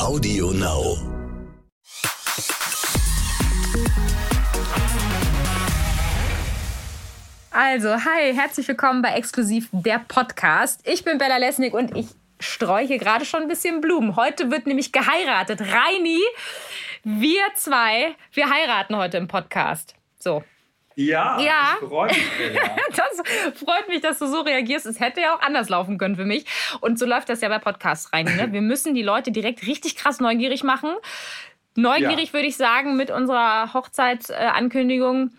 Audio Now. Also, hi, herzlich willkommen bei Exklusiv der Podcast. Ich bin Bella Lesnick und ich sträuche gerade schon ein bisschen Blumen. Heute wird nämlich geheiratet. Reini, wir zwei, wir heiraten heute im Podcast. So. Ja, Ja. ich freue mich. Das freut mich, dass du so reagierst. Es hätte ja auch anders laufen können für mich. Und so läuft das ja bei Podcasts rein. Ne? Wir müssen die Leute direkt richtig krass neugierig machen. Neugierig Ja. würde ich sagen, mit unserer Hochzeitsankündigung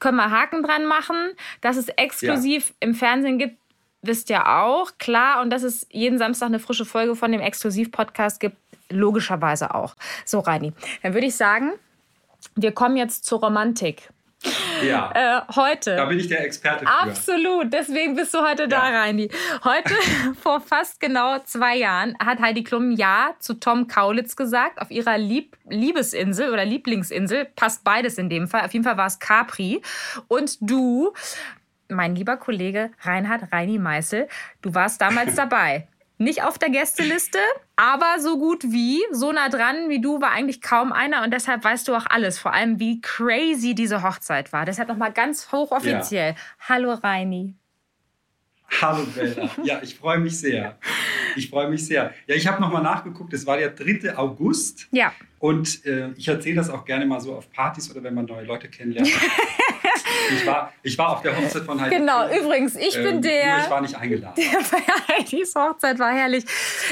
können wir Haken dran machen. Dass es exklusiv im Fernsehen gibt, wisst ihr auch. Klar. Und dass es jeden Samstag eine frische Folge von dem Exklusiv-Podcast gibt, logischerweise auch. So, Reini, dann würde ich sagen, wir kommen jetzt zur Romantik. Ja, Äh, heute. da bin ich der Experte für. Absolut, deswegen bist du heute da, Ja. Reini. Heute, vor fast genau zwei Jahren, hat Heidi Klum Ja zu Tom Kaulitz gesagt, auf ihrer Lieb Liebesinsel oder Lieblingsinsel. Passt beides in dem Fall. Auf jeden Fall war es Capri. Und du, mein lieber Kollege Reinhard Reini Meißel, du warst damals dabei. Nicht auf der Gästeliste, aber so gut wie, so nah dran wie du war eigentlich kaum einer und deshalb weißt du auch alles, vor allem wie crazy diese Hochzeit war. Deshalb nochmal ganz hochoffiziell. Hallo Reini. Hallo Bella. Ja, ich freue mich sehr. Ich freue mich sehr. Ja, ich habe nochmal nachgeguckt, es war der 3. August. Ja, Und äh, ich erzähle das auch gerne mal so auf Partys oder wenn man neue Leute kennenlernt. ich, war, ich war auf der Hochzeit von Heidi. genau. Übrigens, ich bin Ähm, der. Nur ich war nicht eingeladen. Ja, Heidis Hochzeit war herrlich.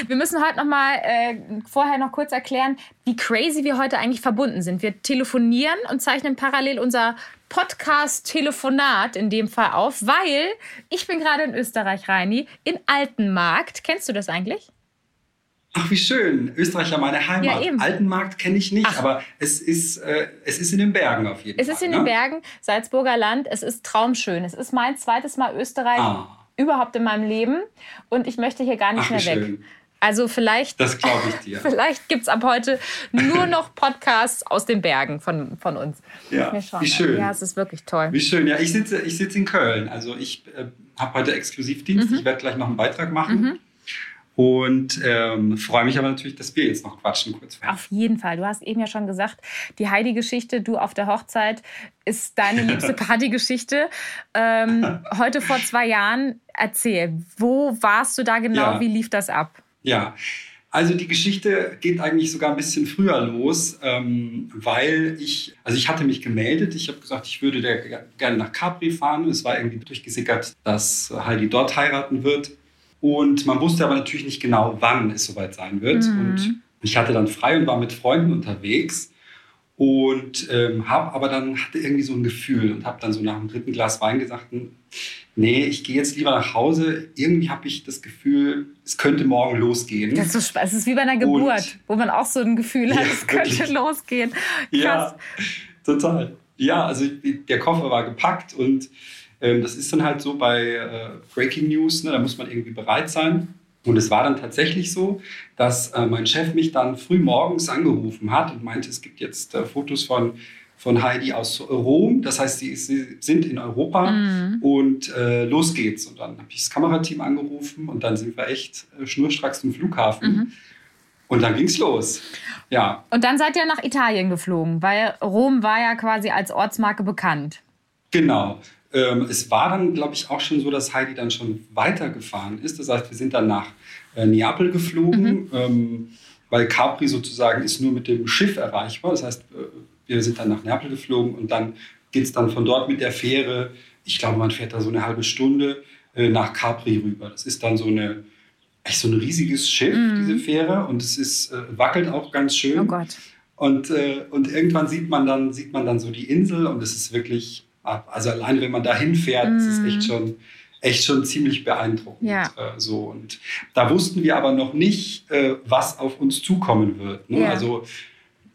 Wir müssen heute noch mal äh, vorher noch kurz erklären, wie crazy wir heute eigentlich verbunden sind. Wir telefonieren und zeichnen parallel unser Podcast-Telefonat in dem Fall auf, weil ich bin gerade in Österreich, Reini, in Altenmarkt. Kennst du das eigentlich? Ach, wie schön. Österreich ja meine Heimat. Ja. Altenmarkt kenne ich nicht, Ach. aber es ist, äh, es ist in den Bergen auf jeden Es Fall. ist in ne? den Bergen, Salzburger Land. Es ist traumschön. Es ist mein zweites Mal Österreich Ah. überhaupt in meinem Leben und ich möchte hier gar nicht Ach, mehr weg. schön. Also vielleicht Das glaube ich dir. Vielleicht gibt es ab heute nur noch Podcasts aus den Bergen von, von uns. Ja, wie mal. schön. Ja, es ist wirklich toll. Wie schön. Ja, ich sitze, ich sitze in Köln. Also ich äh, habe heute Exklusivdienst. Mhm. Ich werde gleich noch einen Beitrag machen. Und ähm, freue mich aber natürlich, dass wir jetzt noch quatschen kurz vorher. Auf jeden Fall. Du hast eben ja schon gesagt, die Heidi-Geschichte, du auf der Hochzeit, ist deine liebste Partygeschichte. Ähm, heute vor zwei Jahren, erzähl, wo warst du da genau? Ja. Wie lief das ab? Ja, also die Geschichte geht eigentlich sogar ein bisschen früher los, ähm, weil ich, also ich hatte mich gemeldet, ich habe gesagt, ich würde gerne nach Capri fahren. Es war irgendwie durchgesickert, dass Heidi dort heiraten wird. Und man wusste aber natürlich nicht genau, wann es soweit sein wird. Mhm. Und ich hatte dann frei und war mit Freunden unterwegs und ähm, habe aber dann hatte irgendwie so ein Gefühl und habe dann so nach dem dritten Glas Wein gesagt, hm, nee, ich gehe jetzt lieber nach Hause. Irgendwie habe ich das Gefühl, es könnte morgen losgehen. Das ist, so, es ist wie bei einer Geburt, wo man auch so ein Gefühl hat, Ja, es könnte wirklich. losgehen. Krass. Ja, total. Ja, also der Koffer war gepackt und das ist dann halt so bei äh, Breaking News, ne, da muss man irgendwie bereit sein. Und es war dann tatsächlich so, dass äh, mein Chef mich dann früh morgens angerufen hat und meinte, es gibt jetzt äh, Fotos von, von Heidi aus Rom. Das heißt, sie, sie sind in Europa Mhm. und äh, los geht's. Und dann habe ich das Kamerateam angerufen und dann sind wir echt äh, schnurstracks zum Flughafen. Mhm. Und dann ging's los. Ja, Und dann seid ihr nach Italien geflogen, weil Rom war ja quasi als Ortsmarke bekannt. Genau. Ähm, es war dann, glaube ich, auch schon so, dass Heidi dann schon weitergefahren ist. Das heißt, wir sind dann nach äh, Neapel geflogen, ähm, weil Capri sozusagen ist nur mit dem Schiff erreichbar. Das heißt, äh, wir sind dann nach Neapel geflogen und dann geht es dann von dort mit der Fähre, ich glaube, man fährt da so eine halbe Stunde äh, nach Capri rüber. Das ist dann so eine echt so ein riesiges Schiff, diese Fähre, und es ist, äh, wackelt auch ganz schön. Oh Gott. Und, äh, und irgendwann sieht man, dann, sieht man dann so die Insel und es ist wirklich, also allein wenn man da hinfährt, es ist echt schon, echt schon ziemlich beeindruckend. Ja. Äh, so. Und da wussten wir aber noch nicht, äh, was auf uns zukommen wird. Ne? Ja. Also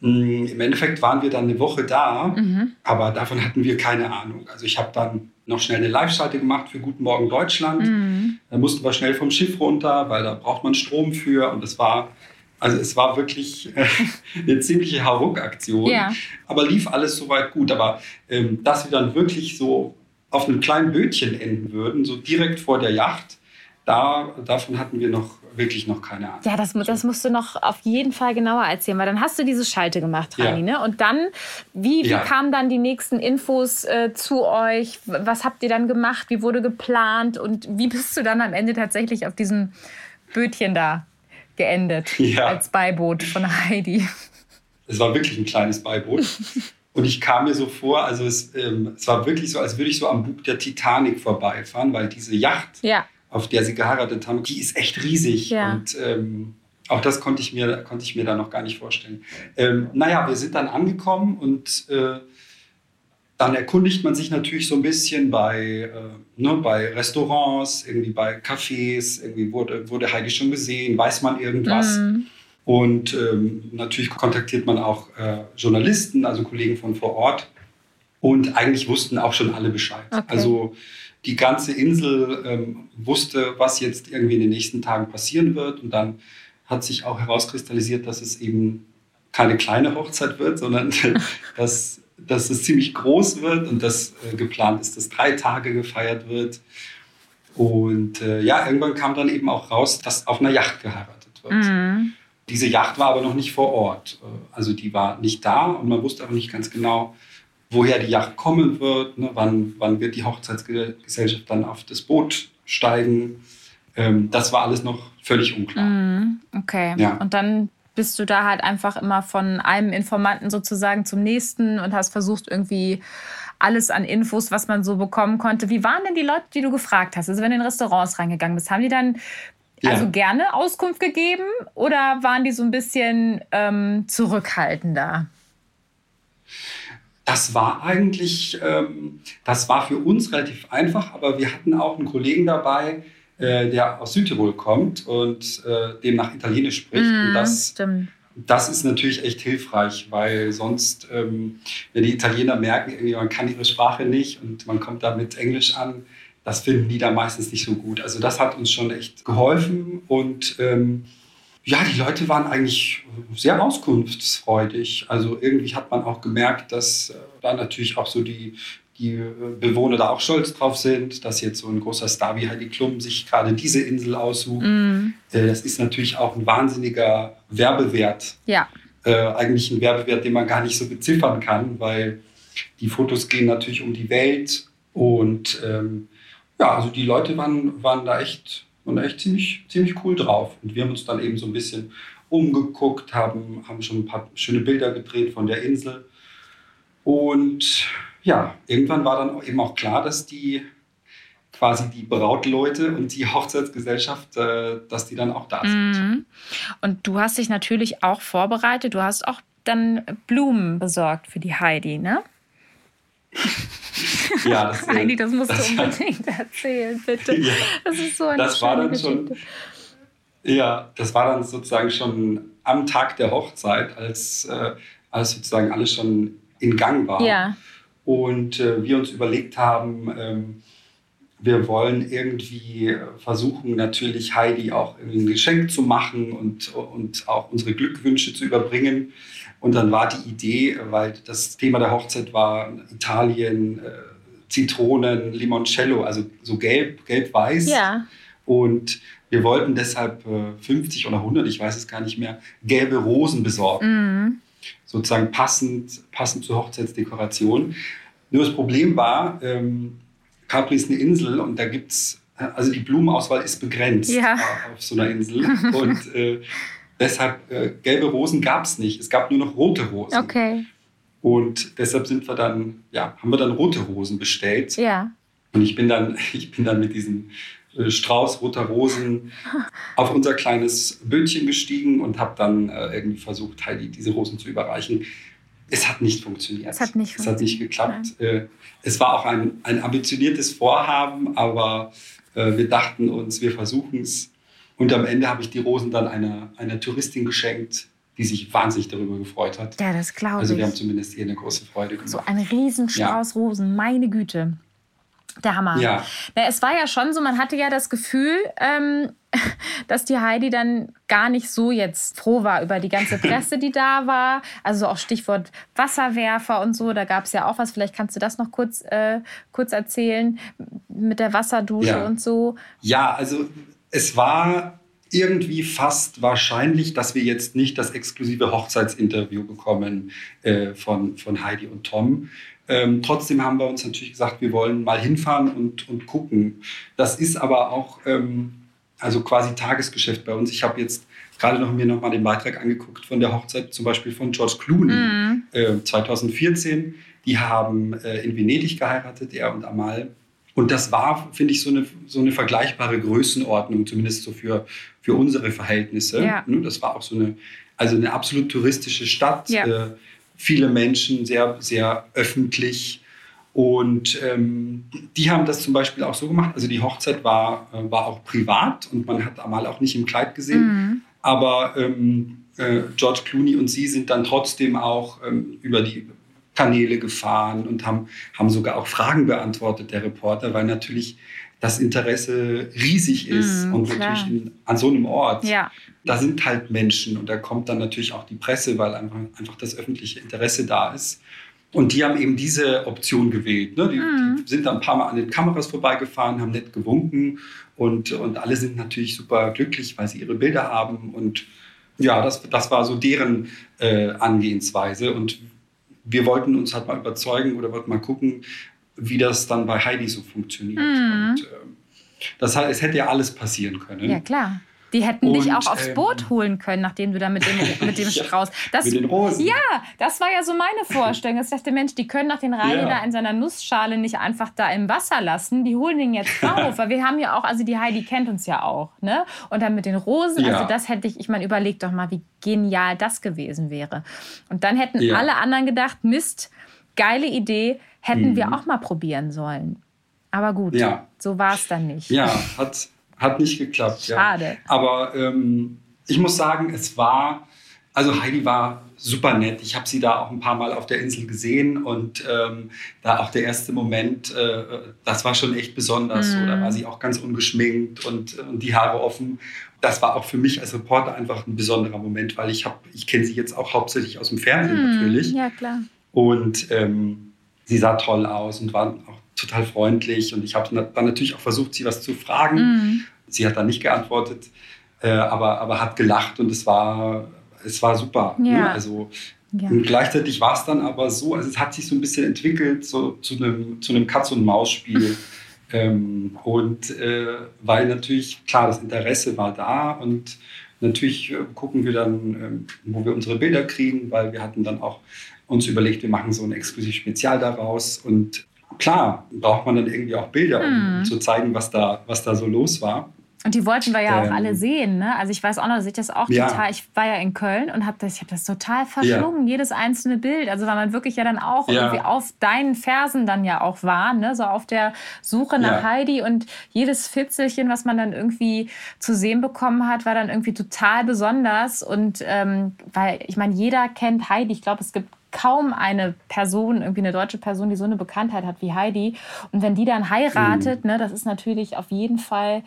mh, im Endeffekt waren wir dann eine Woche da, Mhm. aber davon hatten wir keine Ahnung. Also ich habe dann noch schnell eine Live-Schalte gemacht für Guten Morgen Deutschland. Mhm. Da mussten wir schnell vom Schiff runter, weil da braucht man Strom für. Und es war, also es war wirklich äh, eine ziemliche Hauruck-Aktion. Ja. Aber lief alles soweit gut. Aber ähm, dass wir dann wirklich so auf einem kleinen Bötchen enden würden, so direkt vor der Yacht, da, davon hatten wir noch wirklich noch keine Ahnung. Ja, das, das musst du noch auf jeden Fall genauer erzählen, weil dann hast du diese Schalte gemacht, Rani, ja. ne? Und dann, wie, wie ja. kamen dann die nächsten Infos äh, zu euch? Was habt ihr dann gemacht? Wie wurde geplant? Und wie bist du dann am Ende tatsächlich auf diesem Bötchen da geendet ja. als Beiboot von Heidi? Es war wirklich ein kleines Beiboot. Und ich kam mir so vor, also es, ähm, es war wirklich so, als würde ich so am Bug der Titanic vorbeifahren, weil diese Yacht, ja. auf der sie geheiratet haben, die ist echt riesig. Ja. Und ähm, auch das konnte ich, mir, konnte ich mir da noch gar nicht vorstellen. Ähm, naja, wir sind dann angekommen und äh, dann erkundigt man sich natürlich so ein bisschen bei, äh, ne, bei Restaurants, irgendwie bei Cafés, irgendwie wurde, wurde Heidi schon gesehen, weiß man irgendwas. Mhm. Und ähm, natürlich kontaktiert man auch äh, Journalisten, also Kollegen von vor Ort. Und eigentlich wussten auch schon alle Bescheid. Okay. Also die ganze Insel ähm, wusste, was jetzt irgendwie in den nächsten Tagen passieren wird. Und dann hat sich auch herauskristallisiert, dass es eben keine kleine Hochzeit wird, sondern dass, dass es ziemlich groß wird und dass äh, geplant ist, dass drei Tage gefeiert wird. Und äh, ja, irgendwann kam dann eben auch raus, dass auf einer Yacht geheiratet wird. Mhm. Diese Yacht war aber noch nicht vor Ort. Also die war nicht da und man wusste auch nicht ganz genau, woher die Yacht kommen wird, ne, wann, wann wird die Hochzeitsgesellschaft dann auf das Boot steigen. Ähm, das war alles noch völlig unklar. Mm, okay. Ja. Und dann bist du da halt einfach immer von einem Informanten sozusagen zum nächsten und hast versucht irgendwie alles an Infos, was man so bekommen konnte. Wie waren denn die Leute, die du gefragt hast? Also wenn du in Restaurants reingegangen bist, haben die dann also ja. gerne Auskunft gegeben oder waren die so ein bisschen ähm, zurückhaltender? Das war eigentlich, ähm, das war für uns relativ einfach, aber wir hatten auch einen Kollegen dabei, äh, der aus Südtirol kommt und äh, demnach Italienisch spricht. Mm, und das, stimmt. das ist natürlich echt hilfreich, weil sonst, ähm, wenn die Italiener merken, man kann ihre Sprache nicht und man kommt da mit Englisch an, das finden die da meistens nicht so gut. Also das hat uns schon echt geholfen und ähm, ja, die Leute waren eigentlich sehr auskunftsfreudig. Also irgendwie hat man auch gemerkt, dass äh, da natürlich auch so die, die Bewohner da auch stolz drauf sind, dass jetzt so ein großer Star wie Heidi Klum sich gerade diese Insel aussucht. Mm. Das ist natürlich auch ein wahnsinniger Werbewert. Ja. Äh, eigentlich ein Werbewert, den man gar nicht so beziffern kann, weil die Fotos gehen natürlich um die Welt und ähm, ja, also die Leute waren, waren da echt, waren da echt ziemlich, ziemlich cool drauf. Und wir haben uns dann eben so ein bisschen umgeguckt, haben, haben schon ein paar schöne Bilder gedreht von der Insel. Und ja, irgendwann war dann eben auch klar, dass die quasi die Brautleute und die Hochzeitsgesellschaft, äh, dass die dann auch da sind. Mhm. Und du hast dich natürlich auch vorbereitet. Du hast auch dann Blumen besorgt für die Heidi, ne? ja, das, Heidi, das musst das du unbedingt war, erzählen, bitte. Ja, das ist so eine das war dann Geschichte. schon. Ja, das war dann sozusagen schon am Tag der Hochzeit, als, äh, als sozusagen alles schon in Gang war. Ja. Und äh, wir uns überlegt haben, ähm, wir wollen irgendwie versuchen, natürlich Heidi auch ein Geschenk zu machen und, und auch unsere Glückwünsche zu überbringen. Und dann war die Idee, weil das Thema der Hochzeit war Italien, äh, Zitronen, Limoncello, also so gelb, gelb-weiß. Ja. Und wir wollten deshalb äh, 50 oder 100, ich weiß es gar nicht mehr, gelbe Rosen besorgen. Mhm. Sozusagen passend, passend zur Hochzeitsdekoration. Nur das Problem war, ähm, Capri ist eine Insel und da gibt es, also die Blumenauswahl ist begrenzt ja. auf so einer Insel. und äh, deshalb, äh, gelbe Rosen gab es nicht. Es gab nur noch rote Rosen. Okay. Und deshalb sind wir dann, ja, haben wir dann rote Rosen bestellt. Ja. Und ich bin dann, ich bin dann mit diesem äh, Strauß roter Rosen auf unser kleines Bötchen gestiegen und habe dann äh, irgendwie versucht, Heidi diese Rosen zu überreichen. Es hat nicht funktioniert. Es hat nicht. Es hat nicht geklappt. Äh, es war auch ein, ein ambitioniertes Vorhaben, aber äh, wir dachten uns, wir versuchen es. Und am Ende habe ich die Rosen dann einer, einer Touristin geschenkt, die sich wahnsinnig darüber gefreut hat. Ja, das glaube ich. Also wir haben zumindest ihr eine große Freude gemacht. So ein Riesenstrauß ja. Rosen, meine Güte. Der Hammer. Ja. Na, es war ja schon so, man hatte ja das Gefühl, ähm, dass die Heidi dann gar nicht so jetzt froh war über die ganze Presse, die da war. Also auch Stichwort Wasserwerfer und so, da gab es ja auch was. Vielleicht kannst du das noch kurz, äh, kurz erzählen mit der Wasserdusche ja. und so. Ja, also es war irgendwie fast wahrscheinlich, dass wir jetzt nicht das exklusive Hochzeitsinterview bekommen äh, von, von Heidi und Tom. Ähm, trotzdem haben wir uns natürlich gesagt, wir wollen mal hinfahren und, und gucken. Das ist aber auch ähm, also quasi Tagesgeschäft bei uns. Ich habe jetzt gerade noch mir noch mal den Beitrag angeguckt von der Hochzeit zum Beispiel von George Clooney mhm. äh, 2014. Die haben äh, in Venedig geheiratet, er und Amal. Und das war, finde ich, so eine, so eine vergleichbare Größenordnung, zumindest so für, für unsere Verhältnisse. Ja. Ne, das war auch so eine, also eine absolut touristische Stadt. Ja. Äh, viele Menschen, sehr, sehr öffentlich. Und ähm, die haben das zum Beispiel auch so gemacht. Also die Hochzeit war, äh, war auch privat und man hat Amal auch nicht im Kleid gesehen. Mhm. Aber ähm, äh, George Clooney und sie sind dann trotzdem auch ähm, über die Kanäle gefahren und haben, haben sogar auch Fragen beantwortet, der Reporter, weil natürlich das Interesse riesig ist mm, und klar. natürlich in, an so einem Ort. Ja. Da sind halt Menschen und da kommt dann natürlich auch die Presse, weil einfach, einfach das öffentliche Interesse da ist. Und die haben eben diese Option gewählt. Ne? Die, mm. die, sind dann ein paar Mal an den Kameras vorbeigefahren, haben nett gewunken und, und alle sind natürlich super glücklich, weil sie ihre Bilder haben. Und ja, das, das war so deren äh, Angehensweise. Und wir wollten uns halt mal überzeugen oder wollten mal gucken, wie das dann bei Heidi so funktioniert. Mhm. Und, äh, das heißt, es hätte ja alles passieren können. Ja, klar. Die hätten und, dich auch aufs ähm, Boot holen können, nachdem du da mit dem, mit dem Strauß. Das, mit den Rosen. Ja, das war ja so meine Vorstellung. Ich dachte, Mensch, die können nach den Reini ja. da in seiner Nussschale nicht einfach da im Wasser lassen. Die holen den jetzt auf. Weil wir haben ja auch, also die Heidi kennt uns ja auch. Ne? Und dann mit den Rosen, ja. also das hätte ich, ich meine, überleg doch mal, wie genial das gewesen wäre. Und dann hätten ja. alle anderen gedacht, Mist, geile Idee, hätten mhm. wir auch mal probieren sollen. Aber gut, ja. so war es dann nicht. Ja, hat, hat nicht geklappt. Schade. Ja. Aber ähm, ich muss sagen, es war, also Heidi war super nett. Ich habe sie da auch ein paar Mal auf der Insel gesehen und ähm, da auch der erste Moment, äh, das war schon echt besonders. Mhm. So, da war sie auch ganz ungeschminkt und, und die Haare offen. Das war auch für mich als Reporter einfach ein besonderer Moment, weil ich habe, ich kenne sie jetzt auch hauptsächlich aus dem Fernsehen mhm. natürlich. Ja, klar. Und ähm, sie sah toll aus und war auch total freundlich. Und ich habe dann natürlich auch versucht, sie was zu fragen. Mhm. Sie hat dann nicht geantwortet, äh, aber, aber hat gelacht und es war, es war super. Ne? Ja. Ne? Also, ja. Und gleichzeitig war es dann aber so, also es hat sich so ein bisschen entwickelt so, zu einem, zu einem Katz- und Maus-Spiel. ähm, und äh, weil natürlich, klar, das Interesse war da und natürlich äh, gucken wir dann, ähm, wo wir unsere Bilder kriegen, weil wir hatten dann auch uns überlegt, wir machen so ein exklusiv Spezial daraus. Und klar, braucht man dann irgendwie auch Bilder, um, mhm. zu zeigen, was da, was da so los war. Und die wollten wir ja ähm, auch alle sehen. Ne? Also ich weiß auch noch, dass ich das auch ja. total, ich war ja in Köln und habe das, ich habe das total verschlungen, ja. jedes einzelne Bild. Also weil man wirklich ja dann auch ja. irgendwie auf deinen Fersen dann ja auch war, ne? so auf der Suche nach Heidi und jedes Fitzelchen, was man dann irgendwie zu sehen bekommen hat, war dann irgendwie total besonders. Und ähm, weil ich meine, jeder kennt Heidi. Ich glaube, es gibt kaum eine Person, irgendwie eine deutsche Person, die so eine Bekanntheit hat wie Heidi. Und wenn die dann heiratet, mhm. ne, das ist natürlich auf jeden Fall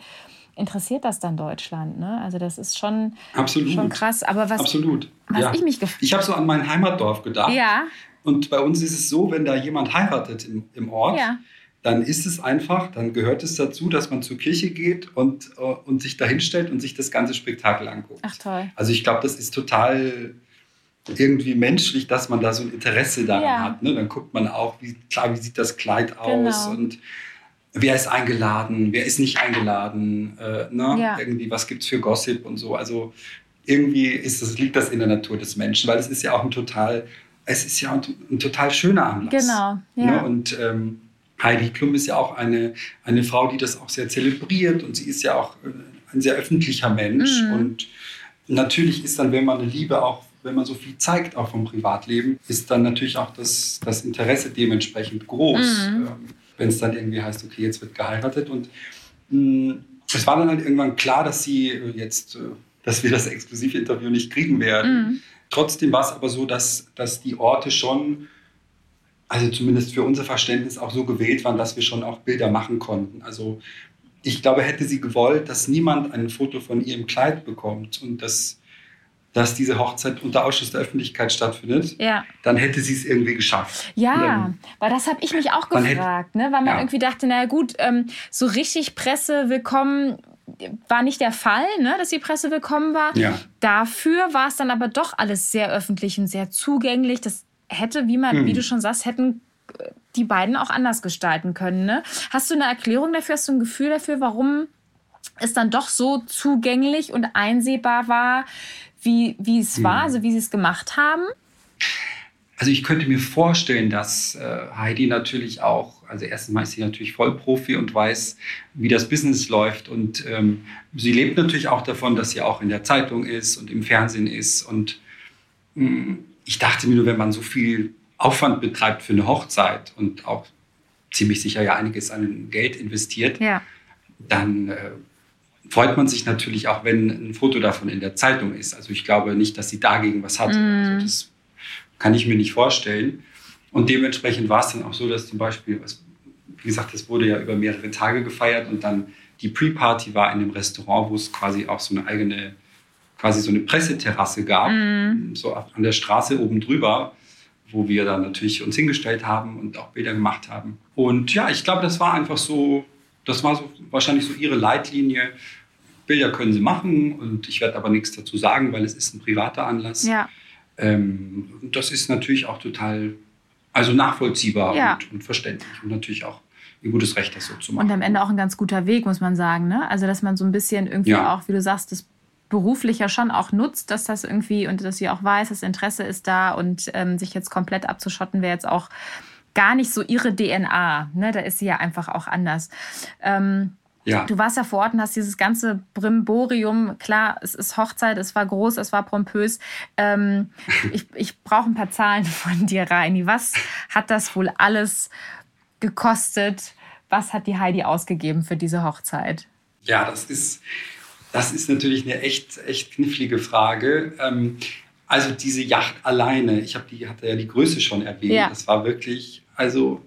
interessiert das dann Deutschland. Ne? Also das ist schon, Absolut. schon krass. Aber was, Absolut. was ja. ich mich Ich habe so an mein Heimatdorf gedacht. Ja. Und bei uns ist es so, wenn da jemand heiratet im, im Ort, ja. dann ist es einfach, dann gehört es dazu, dass man zur Kirche geht und, uh, und sich da hinstellt und sich das ganze Spektakel anguckt. Ach toll. Also ich glaube, das ist total irgendwie menschlich, dass man da so ein Interesse daran ja. hat. Ne? Dann guckt man auch, wie, klar, wie sieht das Kleid aus genau. und wer ist eingeladen, wer ist nicht eingeladen, äh, ne? Ja. irgendwie was gibt es für Gossip und so. Also irgendwie ist das, liegt das in der Natur des Menschen, weil es ist ja auch ein total, es ist ja ein, ein total schöner Anlass. Genau. Ja. Ne? Und ähm, Heidi Klum ist ja auch eine, eine Frau, die das auch sehr zelebriert und sie ist ja auch äh, ein sehr öffentlicher Mensch mhm. und natürlich ist dann, wenn man eine Liebe auch wenn man so viel zeigt, auch vom Privatleben, ist dann natürlich auch das, das Interesse dementsprechend groß. Mhm. Ähm, wenn es dann irgendwie heißt, okay, jetzt wird geheiratet. Und mh, mm, es war dann halt irgendwann klar, dass sie äh, jetzt, äh, dass wir das Exklusivinterview nicht kriegen werden. Mhm. Trotzdem war es aber so, dass, dass die Orte schon, also zumindest für unser Verständnis, auch so gewählt waren, dass wir schon auch Bilder machen konnten. Also ich glaube, hätte sie gewollt, dass niemand ein Foto von ihrem Kleid bekommt und dass dass diese Hochzeit unter Ausschuss der Öffentlichkeit stattfindet, ja. dann hätte sie es irgendwie geschafft. Ja, dann, weil das habe ich mich auch gefragt, hätte, ne? weil man ja. irgendwie dachte, na gut, ähm, so richtig Presse willkommen war nicht der Fall, ne, dass die Presse willkommen war. Ja. Dafür war es dann aber doch alles sehr öffentlich und sehr zugänglich. Das hätte, wie man, Mhm. wie du schon sagst, hätten äh, die beiden auch anders gestalten können. Ne? Hast du eine Erklärung dafür? Hast du ein Gefühl dafür, warum es dann doch so zugänglich und einsehbar war, wie, wie es Mhm. war, also wie sie es gemacht haben? Also ich könnte mir vorstellen, dass äh, Heidi natürlich auch, also erstens mal ist sie natürlich Vollprofi und weiß, wie das Business läuft. Und ähm, sie lebt natürlich auch davon, dass sie auch in der Zeitung ist und im Fernsehen ist. Und mh, ich dachte mir nur, wenn man so viel Aufwand betreibt für eine Hochzeit und auch ziemlich sicher ja einiges an Geld investiert, Ja. dann äh, freut man sich natürlich auch, wenn ein Foto davon in der Zeitung ist. Also ich glaube nicht, dass sie dagegen was hat. Also das kann ich mir nicht vorstellen. Und dementsprechend war es dann auch so, dass zum Beispiel, was, wie gesagt, das wurde ja über mehrere Tage gefeiert und dann die Pre-Party war in dem Restaurant, wo es quasi auch so eine eigene, quasi so eine Presseterrasse gab, so an der Straße oben drüber, wo wir dann natürlich uns hingestellt haben und auch Bilder gemacht haben. Und ja, ich glaube, das war einfach so, das war so wahrscheinlich so ihre Leitlinie. Bilder können sie machen und ich werde aber nichts dazu sagen, weil es ist ein privater Anlass. Ja. Ähm, und das ist natürlich auch total, also nachvollziehbar Ja. und, und verständlich und natürlich auch ein gutes Recht, das so zu machen. Und am Ende auch ein ganz guter Weg, muss man sagen. Ne? Also, dass man so ein bisschen irgendwie Ja. auch, wie du sagst, das beruflicher schon auch nutzt, dass das irgendwie und dass sie auch weiß, das Interesse ist da und ähm, sich jetzt komplett abzuschotten wäre jetzt auch gar nicht so ihre DNA. Ne? Da ist sie ja einfach auch anders. Ähm, ja, Du warst ja vor Ort und hast dieses ganze Brimborium. Klar, es ist Hochzeit, es war groß, es war pompös. Ähm, ich ich brauche ein paar Zahlen von dir, Reini. Was hat das wohl alles gekostet? Was hat die Heidi ausgegeben für diese Hochzeit? ja, das ist, das ist natürlich eine echt, echt knifflige Frage. Ähm, also diese Yacht alleine, ich habe die, hatte ja die Größe schon erwähnt, Ja. das war wirklich, also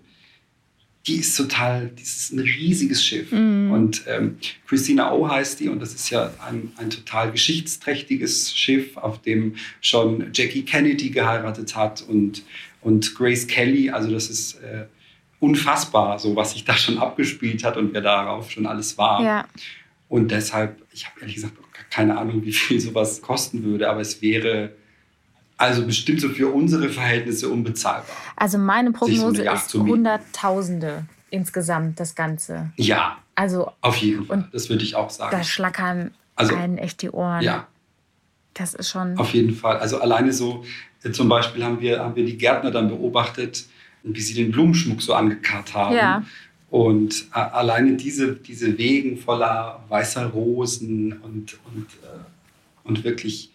die ist total, das ist ein riesiges Schiff. Mhm. Und ähm, Christina O heißt die und das ist ja ein, ein total geschichtsträchtiges Schiff, auf dem schon Jackie Kennedy geheiratet hat und, und Grace Kelly. Also das ist äh, unfassbar, so was sich da schon abgespielt hat und wer darauf schon alles war. Ja, Und deshalb, ich habe ehrlich gesagt auch keine Ahnung, wie viel sowas kosten würde, aber es wäre also bestimmt so für unsere Verhältnisse unbezahlbar. also meine so Prognose Yacht ist. Hunderttausende insgesamt, das Ganze. Ja, Also auf jeden Fall. Das würde ich auch sagen. da schlackern Also, einen echt die Ohren. Ja, Das ist schon. auf jeden Fall. Also alleine so, äh, zum Beispiel haben wir, haben wir die Gärtner dann beobachtet, wie sie den Blumenschmuck so angekarrt haben. Ja. Und äh, alleine diese, diese Wegen voller weißer Rosen und, und, äh, und wirklich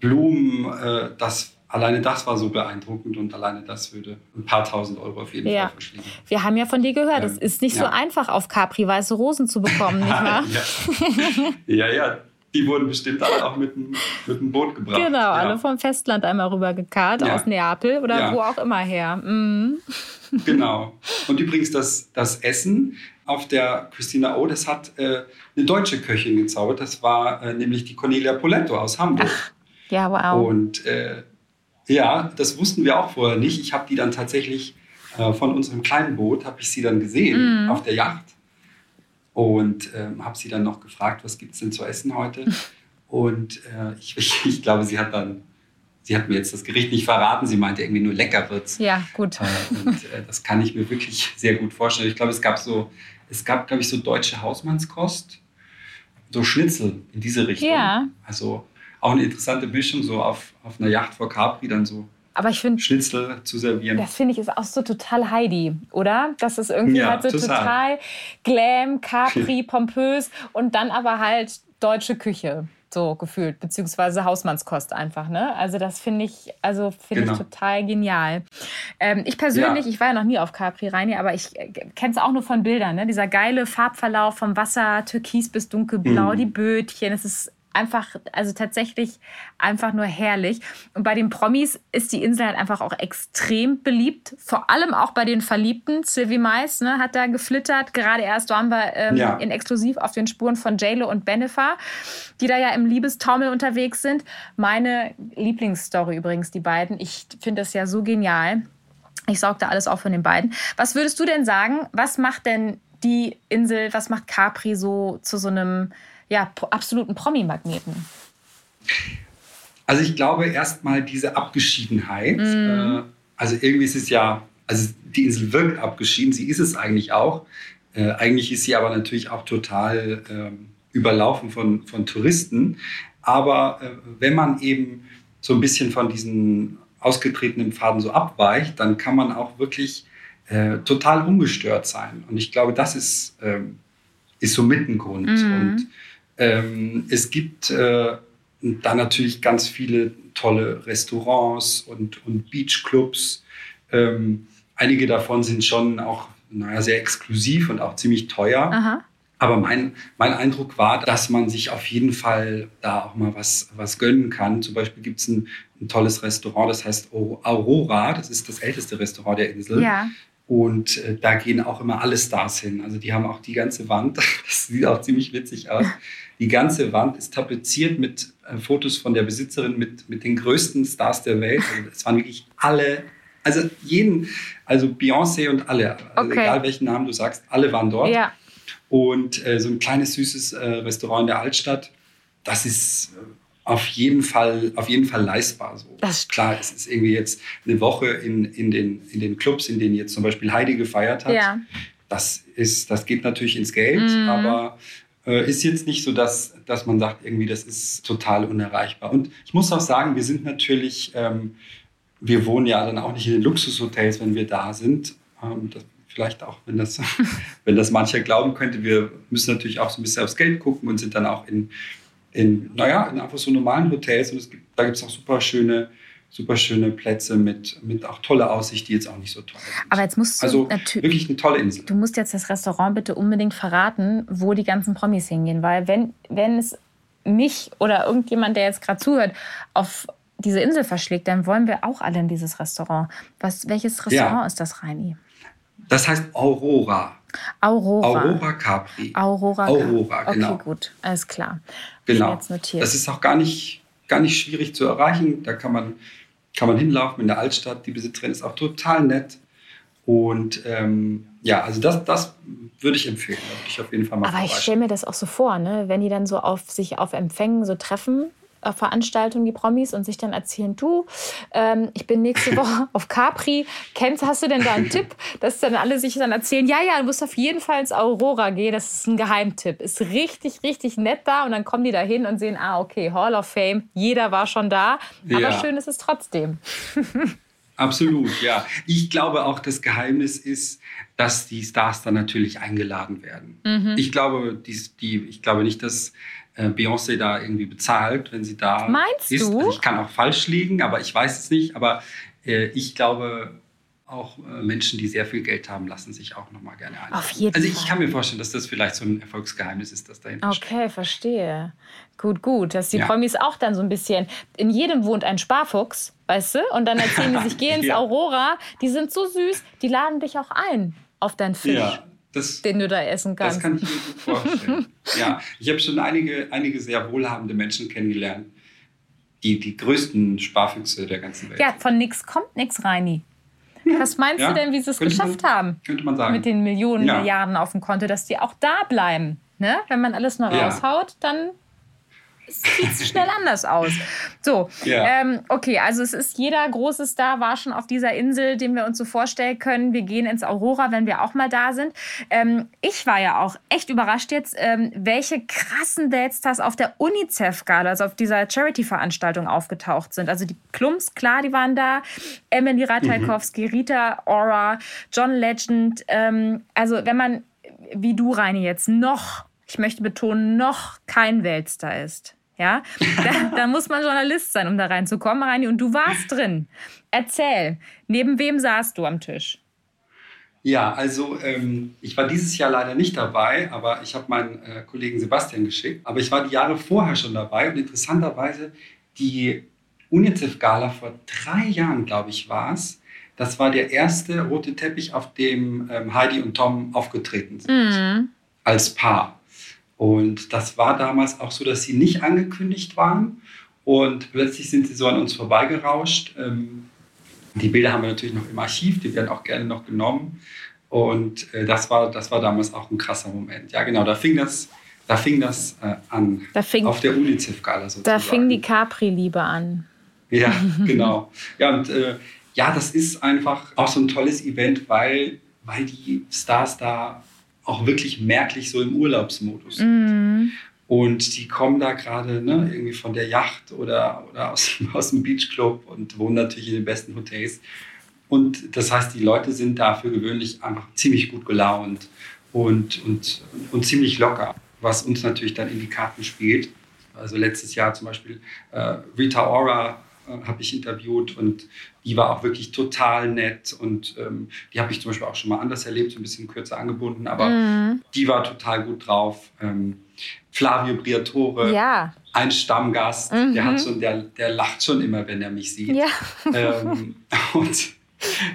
Blumen, äh, das, alleine das war so beeindruckend und alleine das würde ein paar tausend Euro auf jeden Ja. Fall verschlingen. Wir haben ja von dir gehört, es Ähm, ist nicht so ja. einfach, auf Capri weiße Rosen zu bekommen, nicht wahr? ja. ja, ja, die wurden bestimmt alle auch mit dem, mit dem Boot gebracht. Genau, alle vom Festland einmal rübergekarrt, aus Neapel oder wo auch immer her. Mhm. Genau. Und übrigens, das, das Essen auf der Christina O, das hat äh, eine deutsche Köchin gezaubert. Das war äh, nämlich die Cornelia Poletto aus Hamburg. Ja, wow. Und äh, ja, das wussten wir auch vorher nicht. Ich habe die dann tatsächlich äh, von unserem kleinen Boot, habe ich sie dann gesehen Mhm. auf der Yacht. Und ähm, habe sie dann noch gefragt, was gibt es denn zu essen heute? Und äh, ich, ich, ich glaube, sie hat dann, sie hat mir jetzt das Gericht nicht verraten. Sie meinte irgendwie nur lecker wird's. ja, gut. Äh, und äh, das kann ich mir wirklich sehr gut vorstellen. Ich glaube, es gab so, es gab, glaube ich, so deutsche Hausmannskost, so Schnitzel in diese Richtung. Ja. Also auch eine interessante Mischung, so auf, auf einer Yacht vor Capri dann so Aber ich finde, Schnitzel zu servieren. das finde ich ist auch so total Heidi, oder? Das ist irgendwie Ja, halt so total. total glam, Capri, pompös und dann aber halt deutsche Küche. So gefühlt, beziehungsweise Hausmannskost einfach, ne? Also das finde ich, also finde Genau. ich total genial. Ähm, ich persönlich, Ja. ich war ja noch nie auf Capri Reini, aber ich äh, kenne es auch nur von Bildern, ne? Dieser geile Farbverlauf vom Wasser, türkis bis dunkelblau, Mhm. die Bötchen, es ist einfach, also tatsächlich einfach nur herrlich. Und bei den Promis ist die Insel halt einfach auch extrem beliebt. Vor allem auch bei den Verliebten. Sylvie Mais ne, hat da geflittert. Gerade erst waren wir ähm, Ja. in exklusiv auf den Spuren von JLo und Benefa, die da ja im Liebestaumel unterwegs sind. Meine Lieblingsstory übrigens, die beiden. Ich finde das ja so genial. Ich saug da alles auf von den beiden. Was würdest du denn sagen? Was macht denn die Insel, was macht Capri so zu so einem ja, absoluten Promi-Magneten? Also ich glaube erstmal diese Abgeschiedenheit. Mm. Also irgendwie ist es ja, also die Insel wirkt abgeschieden, sie ist es eigentlich auch. Äh, eigentlich ist sie aber natürlich auch total äh, überlaufen von, von Touristen. Aber äh, wenn man eben so ein bisschen von diesen ausgetretenen Pfaden so abweicht, dann kann man auch wirklich äh, total ungestört sein. Und ich glaube, das ist, ähm, ist so mit ein Grund. Mhm. Und ähm, es gibt äh, da natürlich ganz viele tolle Restaurants und, und Beachclubs. Ähm, einige davon sind schon auch naja, sehr exklusiv und auch ziemlich teuer. Aha. Aber mein, mein Eindruck war, dass man sich auf jeden Fall da auch mal was, was gönnen kann. Zum Beispiel gibt es ein, ein, tolles Restaurant, das heißt Aurora. Das ist das älteste Restaurant der Insel. Ja. Und äh, da gehen auch immer alle Stars hin. Also die haben auch die ganze Wand, das sieht auch ziemlich witzig aus. Die ganze Wand ist tapeziert mit äh, Fotos von der Besitzerin mit, mit den größten Stars der Welt. Also es waren wirklich alle, also jeden, also Beyoncé und alle, also okay. egal welchen Namen du sagst, alle waren dort. Ja. Und äh, so ein kleines, süßes äh, Restaurant in der Altstadt, das ist äh, auf jeden Fall, auf jeden Fall leistbar. So. Klar, es ist irgendwie jetzt eine Woche in, in, den, in den Clubs, in denen jetzt zum Beispiel Heidi gefeiert hat. Ja. Das, ist, das geht natürlich ins Geld, mhm. aber ist jetzt nicht so, dass, dass man sagt, irgendwie, das ist total unerreichbar. Und ich muss auch sagen, wir sind natürlich, ähm, wir wohnen ja dann auch nicht in den Luxushotels, wenn wir da sind. Ähm, das, vielleicht auch, wenn das, wenn das mancher glauben könnte, wir müssen natürlich auch so ein bisschen aufs Geld gucken und sind dann auch in in, naja, in einfach so normalen Hotels und es gibt, da gibt es auch super schöne, super schöne Plätze mit, mit auch toller Aussicht, die jetzt auch nicht so teuer sind. Aber jetzt musst du also wirklich eine tolle Insel. Du musst jetzt das Restaurant bitte unbedingt verraten, wo die ganzen Promis hingehen, weil wenn, wenn es mich oder irgendjemand, der jetzt gerade zuhört, auf diese Insel verschlägt, dann wollen wir auch alle in dieses Restaurant. Was, welches Restaurant ja. ist das, Reini? Das heißt Aurora. Aurora. Aurora Capri. Aurora. Aurora, genau. Okay, gut, alles klar. Genau. Das ist auch gar nicht, gar nicht schwierig zu erreichen. Da kann man, kann man hinlaufen in der Altstadt. Die Besitzerin ist auch total nett. Und ähm, ja, also das, das würde ich empfehlen. Da würde ich auf jeden Fall mal Aber ich stelle mir das auch so vor, ne? wenn die dann so auf sich auf Empfängen so treffen äh, Veranstaltungen, die Promis, und sich dann erzählen, du, ähm, ich bin nächste Woche auf Capri, kennst, hast du denn da einen Tipp? Dass dann alle sich dann erzählen, ja, ja, du musst auf jeden Fall ins Aurora gehen, das ist ein Geheimtipp. Ist richtig, richtig nett da und dann kommen die da hin und sehen, ah, okay, Hall of Fame, jeder war schon da, aber ja. schön ist es trotzdem. Absolut, ja. Ich glaube auch, das Geheimnis ist, dass die Stars dann natürlich eingeladen werden. Mhm. Ich glaube, die, die, ich glaube nicht, dass äh, Beyoncé da irgendwie bezahlt, wenn sie da Meinst ist. du? Also ich kann auch falsch liegen, aber ich weiß es nicht. Aber äh, ich glaube, auch äh, Menschen, die sehr viel Geld haben, lassen sich auch noch mal gerne ein. Auf jeden also ich Fall. kann mir vorstellen, dass das vielleicht so ein Erfolgsgeheimnis ist, das dahinter okay, steht. Okay, verstehe. Gut, gut. Dass die ja. Promis auch dann so ein bisschen, in jedem wohnt ein Sparfuchs, weißt du? Und dann erzählen die sich, geh ins ja. Aurora, die sind so süß, die laden dich auch ein auf deinen Fisch. Ja. Das, den du da essen kannst. Das kann ich mir gut vorstellen. ja, ich habe schon einige, einige sehr wohlhabende Menschen kennengelernt, die die größten Sparfüchse der ganzen Welt. Ja, von nichts kommt nichts, Reini. Was meinst ja, du denn, wie sie es geschafft man, haben? Könnte man sagen. Mit den Millionen, ja. Milliarden auf dem Konto, dass die auch da bleiben. Ne? Wenn man alles nur raushaut, dann sieht schnell anders aus. So, ja. ähm, okay, also es ist jeder große Star war schon auf dieser Insel, den wir uns so vorstellen können. Wir gehen ins Aurora, wenn wir auch mal da sind. Ähm, ich war ja auch echt überrascht jetzt, ähm, welche krassen Weltstars auf der UNICEF-Gala, also auf dieser Charity-Veranstaltung aufgetaucht sind. Also die Klumps, klar, die waren da. Emily Ratajkowski, mhm. Rita Ora, John Legend. Ähm, also wenn man, wie du, Reini, jetzt noch ich möchte betonen, noch kein Weltstar ist. Ja, da, da, muss man Journalist sein, um da reinzukommen, Reini. Und du warst drin. Erzähl, neben wem saßt du am Tisch? Ja, also ähm, ich war dieses Jahr leider nicht dabei, aber ich habe meinen äh, Kollegen Sebastian geschickt. Aber ich war die Jahre vorher schon dabei und interessanterweise die UNICEF-Gala vor drei Jahren, glaube ich, war es. Das war der erste rote Teppich, auf dem ähm, Heidi und Tom aufgetreten sind. Mhm. Als Paar. Und das war damals auch so, dass sie nicht angekündigt waren. Und plötzlich sind sie so an uns vorbeigerauscht. Ähm, die Bilder haben wir natürlich noch im Archiv, die werden auch gerne noch genommen. Und äh, das, war, das war damals auch ein krasser Moment. Ja, genau, da fing das, da fing das äh, an. Da fing, auf der UNICEF-Gala sozusagen. Da fing die Capri-Liebe an. Ja, genau. Ja, und äh, ja, das ist einfach auch so ein tolles Event, weil, weil die Stars da auch wirklich merklich so im Urlaubsmodus sind. Mhm. Und die kommen da gerade ne, irgendwie von der Yacht oder, oder aus, aus dem Beachclub und wohnen natürlich in den besten Hotels. Und das heißt, die Leute sind da für gewöhnlich einfach ziemlich gut gelaunt und, und, und ziemlich locker, was uns natürlich dann in die Karten spielt. Also letztes Jahr zum Beispiel äh, Rita Ora habe ich interviewt und die war auch wirklich total nett und ähm, die habe ich zum Beispiel auch schon mal anders erlebt, so ein bisschen kürzer angebunden, aber Mhm. die war total gut drauf. Ähm, Flavio Briatore, Ja. ein Stammgast, Mhm. der, hat schon, der, der lacht schon immer, wenn er mich sieht. Ja. Ähm, und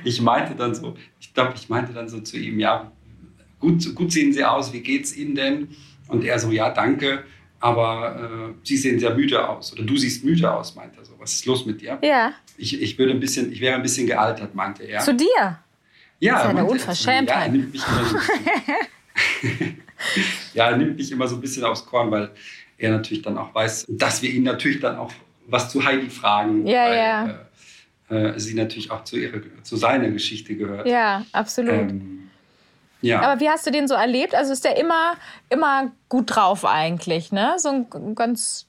ich meinte dann so, ich glaube, ich meinte dann so zu ihm, ja, gut, gut sehen Sie aus, wie geht's Ihnen denn? Und er so, ja, danke, aber äh, Sie sehen sehr müde aus oder du siehst müde aus, meinte er so. Was ist los mit dir? Ja. Ich, ich würde ein bisschen, ich wäre ein bisschen gealtert, meinte er. Zu dir. ja, ist ja eine meinte er. Unverschämtheit. Ja, er nimmt mich immer so ein bisschen, ja, er nimmt mich immer so ein bisschen aufs Korn, weil er natürlich dann auch weiß, dass wir ihn natürlich dann auch was zu Heidi fragen. Ja, weil, ja. Äh, äh, sie natürlich auch zu, ihrer, zu seiner Geschichte gehört. Ja, absolut. Ähm, ja. Aber wie hast du den so erlebt? Also ist der immer, immer gut drauf eigentlich, ne? So ein ganz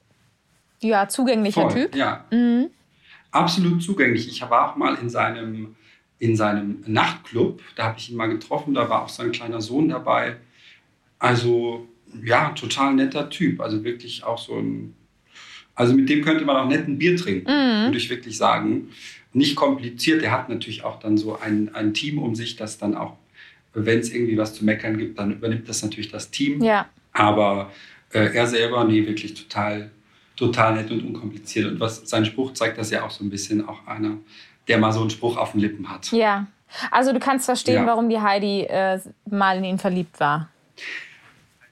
ja, zugänglicher Voll, Typ. Ja, Mhm. absolut zugänglich. Ich war auch mal in seinem, in seinem Nachtclub, da habe ich ihn mal getroffen, da war auch sein kleiner Sohn dabei. Also ja, total netter Typ. Also wirklich auch so ein, also mit dem könnte man auch nett ein Bier trinken, Mhm. würde ich wirklich sagen. Nicht kompliziert. Er hat natürlich auch dann so ein, ein Team um sich, das dann auch, wenn es irgendwie was zu meckern gibt, dann übernimmt das natürlich das Team. Ja. Aber äh, er selber, nee, wirklich total, total nett und unkompliziert. Und was sein Spruch zeigt, dass er auch so ein bisschen auch einer, der mal so einen Spruch auf den Lippen hat. Ja. Also du kannst verstehen, Ja. warum die Heidi äh, mal in ihn verliebt war.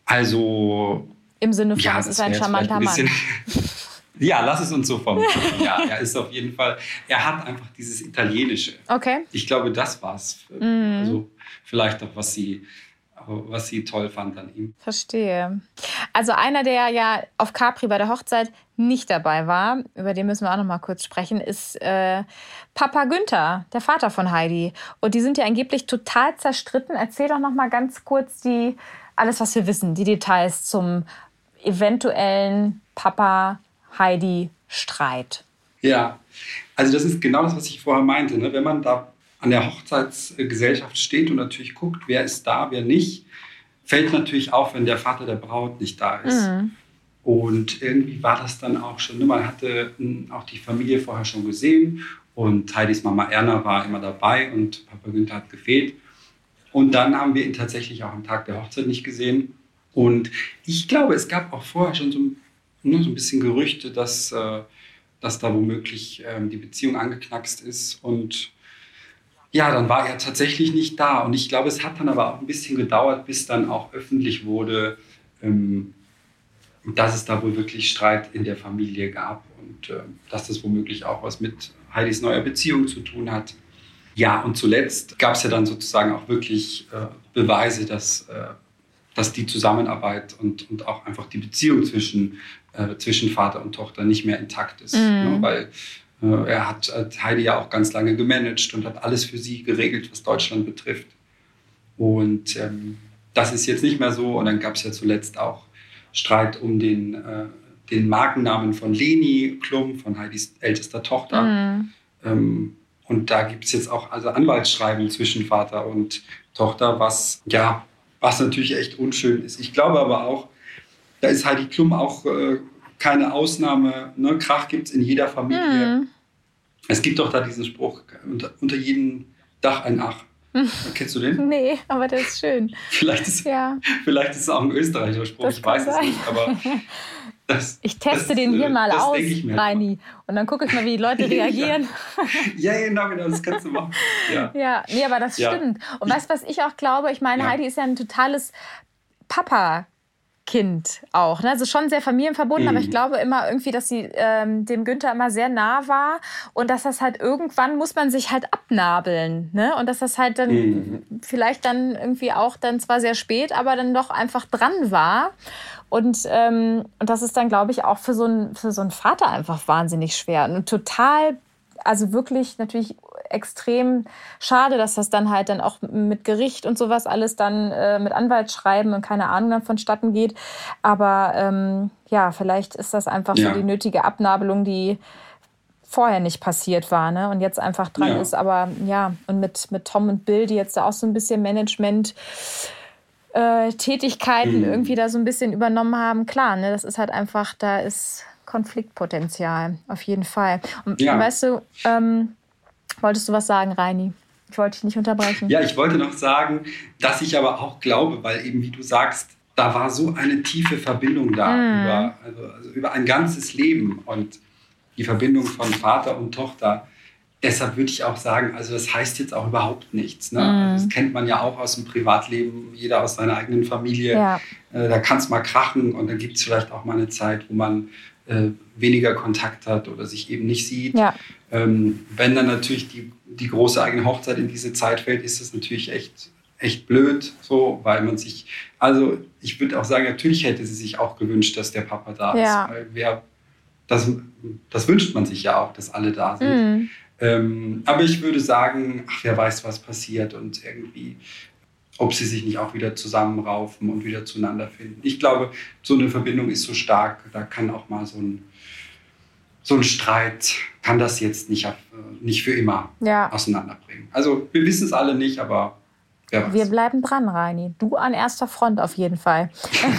Also, Im Sinne von, ja, es das ist ein charmanter ein Mann. ja, lass es uns so formulieren. Ja, er ist auf jeden Fall, er hat einfach dieses Italienische. Okay. Ich glaube, das war's. Mhm. Also, vielleicht auch, was sie, was sie toll fand an ihm. Verstehe. Also einer, der ja auf Capri bei der Hochzeit nicht dabei war, über den müssen wir auch noch mal kurz sprechen, ist äh, Papa Günther, der Vater von Heidi. Und die sind ja angeblich total zerstritten. Erzähl doch noch mal ganz kurz die alles, was wir wissen, die Details zum eventuellen Papa Heidi Streit. Ja, also das ist genau das, was ich vorher meinte. Ne? Wenn man da an der Hochzeitsgesellschaft steht und natürlich guckt, wer ist da, wer nicht, fällt natürlich auf, wenn der Vater der Braut nicht da ist. Mhm. Und irgendwie war das dann auch schon, ne? man hatte mm, auch die Familie vorher schon gesehen und Heidis Mama Erna war immer dabei und Papa Günther hat gefehlt. Und dann haben wir ihn tatsächlich auch am Tag der Hochzeit nicht gesehen. Und ich glaube, es gab auch vorher schon so, ein- ne, so ein bisschen Gerüchte, dass, äh, dass da womöglich ähm, die Beziehung angeknackst ist. Und ja, dann war er tatsächlich nicht da. Und ich glaube, es hat dann aber auch ein bisschen gedauert, bis dann auch öffentlich wurde, ähm, dass es da wohl wirklich Streit in der Familie gab und äh, dass das womöglich auch was mit Heidis neuer Beziehung zu tun hat. Ja, und zuletzt gab es ja dann sozusagen auch wirklich äh, Beweise, dass, äh, dass die Zusammenarbeit und, und auch einfach die Beziehung zwischen, äh, zwischen Vater und Tochter nicht mehr intakt ist. Mhm. Ne? Weil äh, er hat, hat Heidi ja auch ganz lange gemanagt und hat alles für sie geregelt, was Deutschland betrifft. Und ähm, das ist jetzt nicht mehr so. Und dann gab es ja zuletzt auch Streit um den, äh, den Markennamen von Leni Klum, von Heidis ältester Tochter. Mhm. Ähm, und da gibt es jetzt auch also Anwaltsschreiben zwischen Vater und Tochter, was ja, was natürlich echt unschön ist. Ich glaube aber auch, da ist Heidi Klum auch äh, keine Ausnahme. Ne? Krach gibt es in jeder Familie. Mhm. Es gibt doch da diesen Spruch, unter, unter jedem Dach ein Ach. Kennst du den? Nee, aber das ist schön. Vielleicht ist, Ja. vielleicht ist es auch ein österreichischer Spruch, Das ich weiß es sein. nicht. Aber das, Ich teste das, den hier äh, mal aus, ich Reini. Und dann gucke ich mal, wie die Leute reagieren. Ja, genau, genau, das kannst du machen. Ja. Ja, nee, aber das Ja. stimmt. Und weißt du, was ich auch glaube? Ich meine, Ja. Heidi ist ja ein totales Papa. Kind auch. Ne? Also schon sehr familienverbunden, mhm. aber ich mhm. glaube immer irgendwie, dass sie ähm, dem Günther immer sehr nah war und dass das halt irgendwann muss man sich halt abnabeln. Ne? Und dass das halt dann mhm. vielleicht dann irgendwie auch dann zwar sehr spät, aber dann doch einfach dran war. Und, ähm, und das ist dann, glaube ich, auch für so, einen, für so einen Vater einfach wahnsinnig schwer. Und total, also wirklich natürlich extrem schade, dass das dann halt dann auch mit Gericht und sowas alles dann äh, mit Anwaltsschreiben und keine Ahnung dann vonstatten geht. Aber ähm, ja, vielleicht ist das einfach ja. so die nötige Abnabelung, die vorher nicht passiert war, ne? Und jetzt einfach dran ja. ist. Aber ja, und mit, mit Tom und Bill, die jetzt da auch so ein bisschen Management. Äh, Tätigkeiten mhm. irgendwie da so ein bisschen übernommen haben, klar, ne, das ist halt einfach, da ist Konfliktpotenzial, auf jeden Fall. Und ja. weißt du, ähm, Wolltest du was sagen, Reini? Ich wollte dich nicht unterbrechen. Ja, ich wollte noch sagen, dass ich aber auch glaube, weil eben, wie du sagst, da war so eine tiefe Verbindung da mm. über, also, also über ein ganzes Leben und die Verbindung von Vater und Tochter. Deshalb würde ich auch sagen, also das heißt jetzt auch überhaupt nichts. Ne? Mm. Das kennt man ja auch aus dem Privatleben, jeder aus seiner eigenen Familie. Ja. Äh, da kann es mal krachen und dann gibt es vielleicht auch mal eine Zeit, wo man äh, weniger Kontakt hat oder sich eben nicht sieht. Ja. Ähm, wenn dann natürlich die, die große eigene Hochzeit in diese Zeit fällt, ist es natürlich echt, echt blöd, so, weil man sich, also ich würde auch sagen, natürlich hätte sie sich auch gewünscht, dass der Papa da ja. ist, weil wer, das, das wünscht man sich ja auch, dass alle da sind. Mhm. Ähm, aber ich würde sagen, ach, wer weiß, was passiert und irgendwie ob sie sich nicht auch wieder zusammenraufen und wieder zueinander finden. Ich glaube, so eine Verbindung ist so stark, da kann auch mal so ein, so ein Streit, kann das jetzt nicht, äh, nicht für immer ja. auseinanderbringen. Also wir wissen es alle nicht, aber wir bleiben dran, Reini. Du an erster Front auf jeden Fall.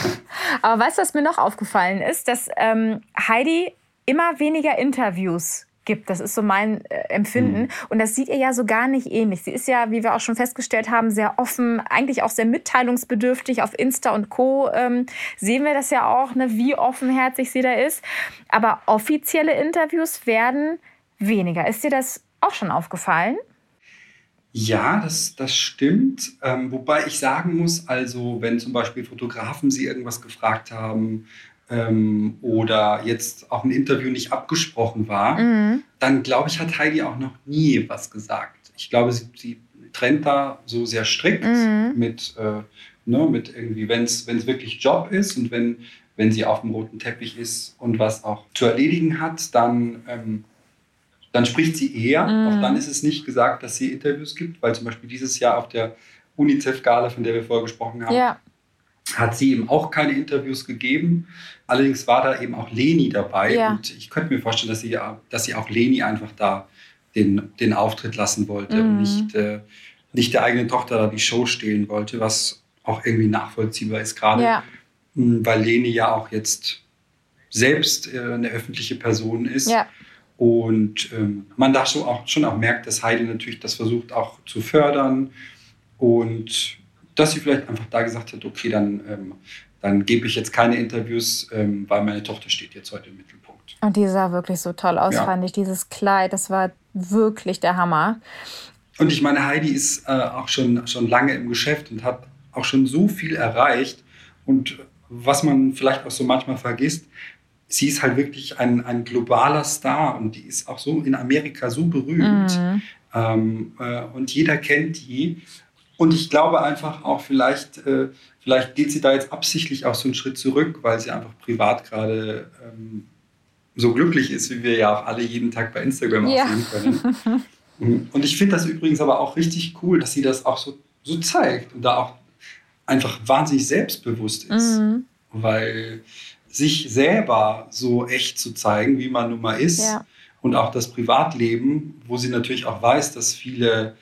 aber weißt du, was mir noch aufgefallen ist? Dass ähm, Heidi immer weniger Interviews gibt. Das ist so mein äh, Empfinden. Mhm. Und das sieht ihr ja so gar nicht ähnlich. Sie ist ja, wie wir auch schon festgestellt haben, sehr offen, eigentlich auch sehr mitteilungsbedürftig. Auf Insta und Co. Ähm, sehen wir das ja auch, ne, wie offenherzig sie da ist. Aber offizielle Interviews werden weniger. Ist dir das auch schon aufgefallen? Ja, das, das stimmt. Ähm, wobei ich sagen muss, also wenn zum Beispiel Fotografen sie irgendwas gefragt haben, ähm, oder jetzt auch ein Interview nicht abgesprochen war, mhm. dann glaube ich, hat Heidi auch noch nie was gesagt. Ich glaube, sie, sie trennt da so sehr strikt mhm. mit, äh, ne, mit irgendwie, wenn es wirklich Job ist und wenn, wenn sie auf dem roten Teppich ist und was auch zu erledigen hat, dann, ähm, dann spricht sie eher. Mhm. Auch dann ist es nicht gesagt, dass sie Interviews gibt, weil zum Beispiel dieses Jahr auf der UNICEF-Gala, von der wir vorher gesprochen haben, ja hat sie eben auch keine Interviews gegeben. Allerdings war da eben auch Leni dabei. Ja. Und ich könnte mir vorstellen, dass sie, dass sie auch Leni einfach da den, den Auftritt lassen wollte mhm. und nicht, äh, nicht der eigenen Tochter da die Show stehlen wollte, was auch irgendwie nachvollziehbar ist, gerade ja. Hm, weil Leni ja auch jetzt selbst äh, eine öffentliche Person ist. Ja. Und ähm, man da schon auch, schon auch merkt, dass Heidi natürlich das versucht auch zu fördern. Und dass sie vielleicht einfach da gesagt hat, okay, dann, ähm, dann gebe ich jetzt keine Interviews, ähm, weil meine Tochter steht jetzt heute im Mittelpunkt. Und die sah wirklich so toll aus, ja. fand ich. Dieses Kleid, das war wirklich der Hammer. Und ich meine, Heidi ist äh, auch schon, schon lange im Geschäft und hat auch schon so viel erreicht. Und was man vielleicht auch so manchmal vergisst, sie ist halt wirklich ein, ein globaler Star und die ist auch so in Amerika so berühmt. Mhm. Ähm, äh, und jeder kennt die. Und ich glaube einfach auch, vielleicht, äh, vielleicht geht sie da jetzt absichtlich auch so einen Schritt zurück, weil sie einfach privat gerade ähm, so glücklich ist, wie wir ja auch alle jeden Tag bei Instagram ja. auch sehen können. Mhm. Und ich finde das übrigens aber auch richtig cool, dass sie das auch so, so zeigt und da auch einfach wahnsinnig selbstbewusst ist. Mhm. Weil sich selber so echt zu zeigen, wie man nun mal ist, ja. und auch das Privatleben, wo sie natürlich auch weiß, dass viele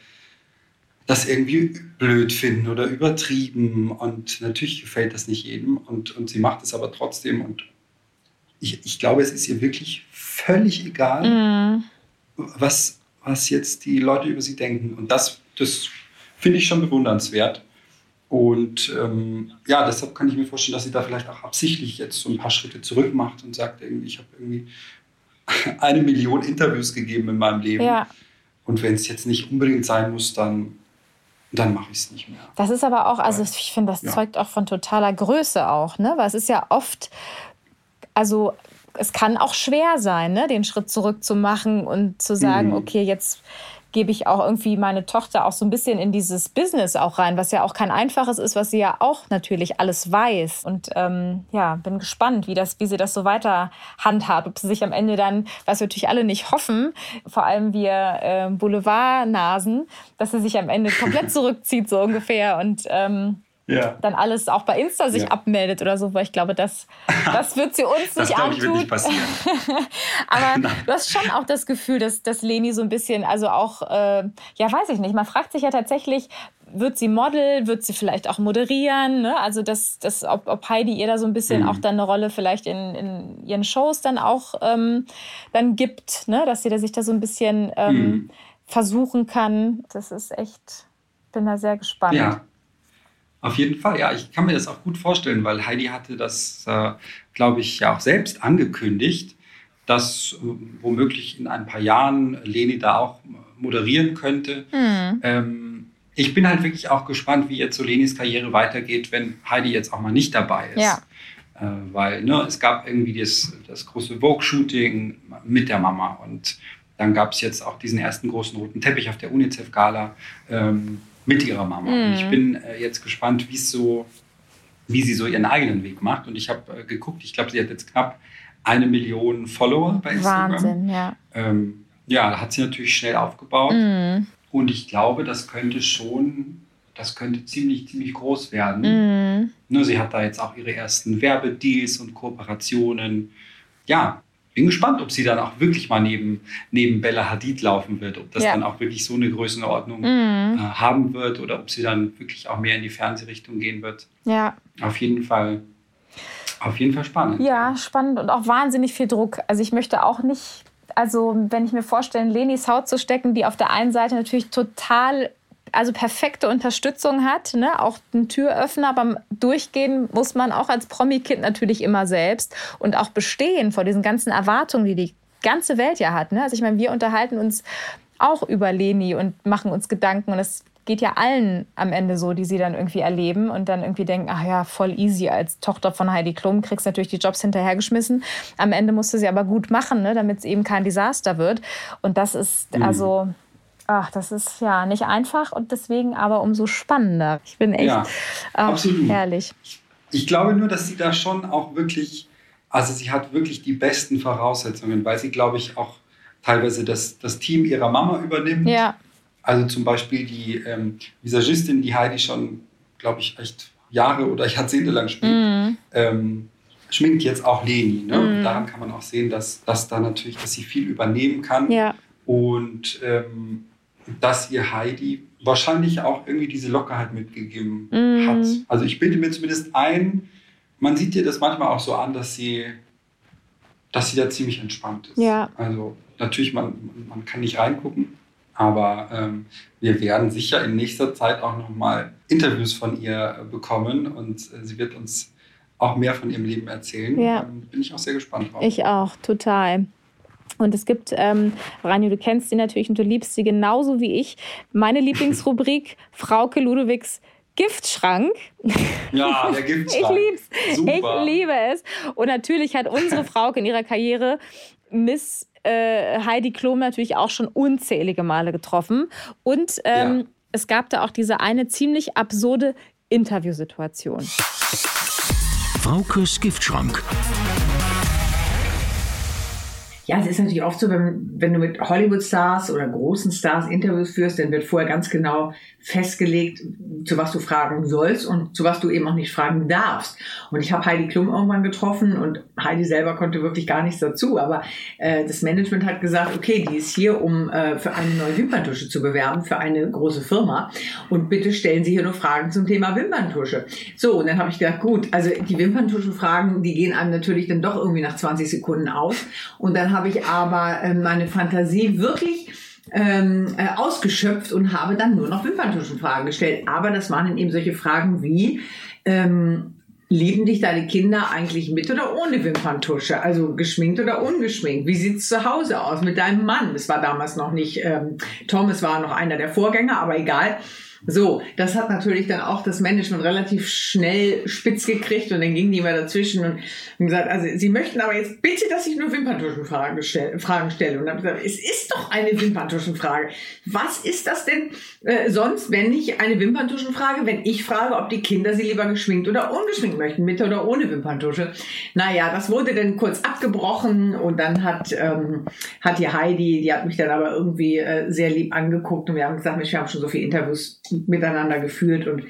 das irgendwie blöd finden oder übertrieben. Und natürlich gefällt das nicht jedem. Und, und sie macht es aber trotzdem. Und ich, ich glaube, es ist ihr wirklich völlig egal, mm. was, was jetzt die Leute über sie denken. Und das, das finde ich schon bewundernswert. Und ähm, ja, deshalb kann ich mir vorstellen, dass sie da vielleicht auch absichtlich jetzt so ein paar Schritte zurück macht und sagt, irgendwie, ich habe irgendwie eine Million Interviews gegeben in meinem Leben. Ja. Und wenn es jetzt nicht unbedingt sein muss, dann dann mache ich es nicht mehr. Das ist aber auch, also ich finde, das ja. zeugt auch von totaler Größe auch, ne? Weil es ist ja oft, also es kann auch schwer sein, ne? den Schritt zurück zu machen und zu sagen, mhm. okay, jetzt gebe ich auch irgendwie meine Tochter auch so ein bisschen in dieses Business auch rein, was ja auch kein einfaches ist, was sie ja auch natürlich alles weiß. Und ähm, ja, bin gespannt, wie, das, wie sie das so weiter handhabt. Ob sie sich am Ende dann, was wir natürlich alle nicht hoffen, vor allem wir äh, Boulevardnasen, dass sie sich am Ende komplett zurückzieht, so ungefähr. Und ähm, ja. dann alles auch bei Insta sich ja. abmeldet oder so, weil ich glaube, das, das wird sie uns nicht antun. Ich, wird nicht passieren. Aber du hast schon auch das Gefühl, dass, dass Leni so ein bisschen, also auch, äh, ja, weiß ich nicht, man fragt sich ja tatsächlich, wird sie Model, wird sie vielleicht auch moderieren, ne? also das, das, ob, ob Heidi ihr da so ein bisschen mhm. auch dann eine Rolle vielleicht in, in ihren Shows dann auch ähm, dann gibt, ne? dass sie da sich da so ein bisschen ähm, mhm. versuchen kann. Das ist echt, bin da sehr gespannt. Ja. Auf jeden Fall, ja, ich kann mir das auch gut vorstellen, weil Heidi hatte das, äh, glaube ich, ja auch selbst angekündigt, dass äh, womöglich in ein paar Jahren Leni da auch moderieren könnte. Mhm. Ähm, ich bin halt wirklich auch gespannt, wie jetzt so Lenis Karriere weitergeht, wenn Heidi jetzt auch mal nicht dabei ist. Ja. Äh, weil ne, es gab irgendwie das, das große Vogue-Shooting mit der Mama und dann gab es jetzt auch diesen ersten großen roten Teppich auf der UNICEF-Gala. Ähm, mit ihrer Mama. Mhm. Und ich mhm. bin äh, jetzt gespannt, wie so, wie sie so ihren eigenen Weg macht. Und ich habe äh, geguckt, ich glaube, sie hat jetzt knapp eine Million Follower bei Instagram. Wahnsinn, ja. Ähm, ja, hat sie natürlich schnell aufgebaut. Mhm. Und ich glaube, das könnte schon, das könnte ziemlich, ziemlich groß werden. Mhm. Nur sie hat da jetzt auch ihre ersten Werbedeals und Kooperationen. Ja, bin gespannt, ob sie dann auch wirklich mal neben, neben Bella Hadid laufen wird, ob das ja. dann auch wirklich so eine Größenordnung mhm. äh, haben wird oder ob sie dann wirklich auch mehr in die Fernsehrichtung gehen wird. Ja. Auf jeden Fall. Auf jeden Fall spannend. Ja, spannend und auch wahnsinnig viel Druck. Also ich möchte auch nicht, also wenn ich mir vorstelle, Lenis Haut zu stecken, die auf der einen Seite natürlich total also perfekte Unterstützung hat, ne? auch ein Türöffner. Beim Durchgehen muss man auch als Promi-Kind natürlich immer selbst und auch bestehen vor diesen ganzen Erwartungen, die die ganze Welt ja hat. Ne? Also ich meine, wir unterhalten uns auch über Leni und machen uns Gedanken und es geht ja allen am Ende so, die sie dann irgendwie erleben und dann irgendwie denken, ach ja, voll easy als Tochter von Heidi Klum, kriegst natürlich die Jobs hinterhergeschmissen. Am Ende musste sie aber gut machen, ne, damit es eben kein Desaster wird. Und das ist mhm. also ach, das ist ja nicht einfach und deswegen aber umso spannender. Ich bin echt ja, ach, herrlich. Ich glaube nur, dass sie da schon auch wirklich, also sie hat wirklich die besten Voraussetzungen, weil sie, glaube ich, auch teilweise das, das Team ihrer Mama übernimmt. Ja. Also zum Beispiel die ähm, Visagistin, die Heidi schon, glaube ich, echt Jahre oder Jahrzehnte lang spielt, mm. ähm, schminkt jetzt auch Leni. Ne? Mm. Daran kann man auch sehen, dass, dass da natürlich, dass sie viel übernehmen kann. Ja. Und ähm, dass ihr Heidi wahrscheinlich auch irgendwie diese Lockerheit mitgegeben mm. hat. Also ich bilde mir zumindest ein, man sieht ihr das manchmal auch so an, dass sie, dass sie da ziemlich entspannt ist. Ja. Also natürlich, man, man kann nicht reingucken, aber ähm, wir werden sicher in nächster Zeit auch nochmal Interviews von ihr bekommen und äh, sie wird uns auch mehr von ihrem Leben erzählen. Ja. Ähm, bin ich auch sehr gespannt drauf. Ich auch, total. Und es gibt, ähm, Rani, du kennst sie natürlich und du liebst sie genauso wie ich. Meine Lieblingsrubrik, Frauke Ludowigs Giftschrank. Ja, der Giftschrank. ich lieb's. Super. Ich liebe es. Und natürlich hat unsere Frauke in ihrer Karriere Miss äh, Heidi Klum natürlich auch schon unzählige Male getroffen. Und ähm, ja. es gab da auch diese eine ziemlich absurde Interviewsituation. Fraukes Giftschrank. Ja, es ist natürlich oft so, wenn, wenn du mit Hollywood-Stars oder großen Stars Interviews führst, dann wird vorher ganz genau festgelegt, zu was du fragen sollst und zu was du eben auch nicht fragen darfst. Und ich habe Heidi Klum irgendwann getroffen und Heidi selber konnte wirklich gar nichts dazu, aber äh, das Management hat gesagt, okay, die ist hier, um äh, für eine neue Wimperntusche zu bewerben, für eine große Firma und bitte stellen Sie hier nur Fragen zum Thema Wimperntusche. So, und dann habe ich gedacht, gut, also die Wimperntuschenfragen, die gehen einem natürlich dann doch irgendwie nach 20 Sekunden aus und dann habe ich aber äh, meine Fantasie wirklich ähm, äh, ausgeschöpft und habe dann nur noch Wimperntuschenfragen gestellt. Aber das waren dann eben solche Fragen wie, ähm, lieben dich deine Kinder eigentlich mit oder ohne Wimperntusche? Also geschminkt oder ungeschminkt? Wie sieht's zu Hause aus mit deinem Mann? Das war damals noch nicht, ähm, Thomas war noch einer der Vorgänger, aber egal. So, das hat natürlich dann auch das Management relativ schnell spitz gekriegt und dann ging die mal dazwischen und haben gesagt, also sie möchten aber jetzt bitte, dass ich nur Wimperntuschenfragen stelle, Fragen stelle. Und dann habe ich gesagt, es ist doch eine Wimperntuschenfrage. Was ist das denn äh, sonst, wenn nicht eine Wimperntuschenfrage, wenn ich frage, ob die Kinder sie lieber geschminkt oder ungeschminkt möchten, mit oder ohne Wimperntusche? Naja, das wurde dann kurz abgebrochen und dann hat, ähm, hat die Heidi, die hat mich dann aber irgendwie äh, sehr lieb angeguckt und wir haben gesagt, wir haben schon so viele Interviews miteinander geführt und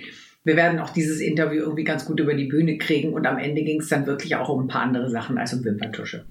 wir werden auch dieses Interview irgendwie ganz gut über die Bühne kriegen und am Ende ging es dann wirklich auch um ein paar andere Sachen als um Wimperntusche.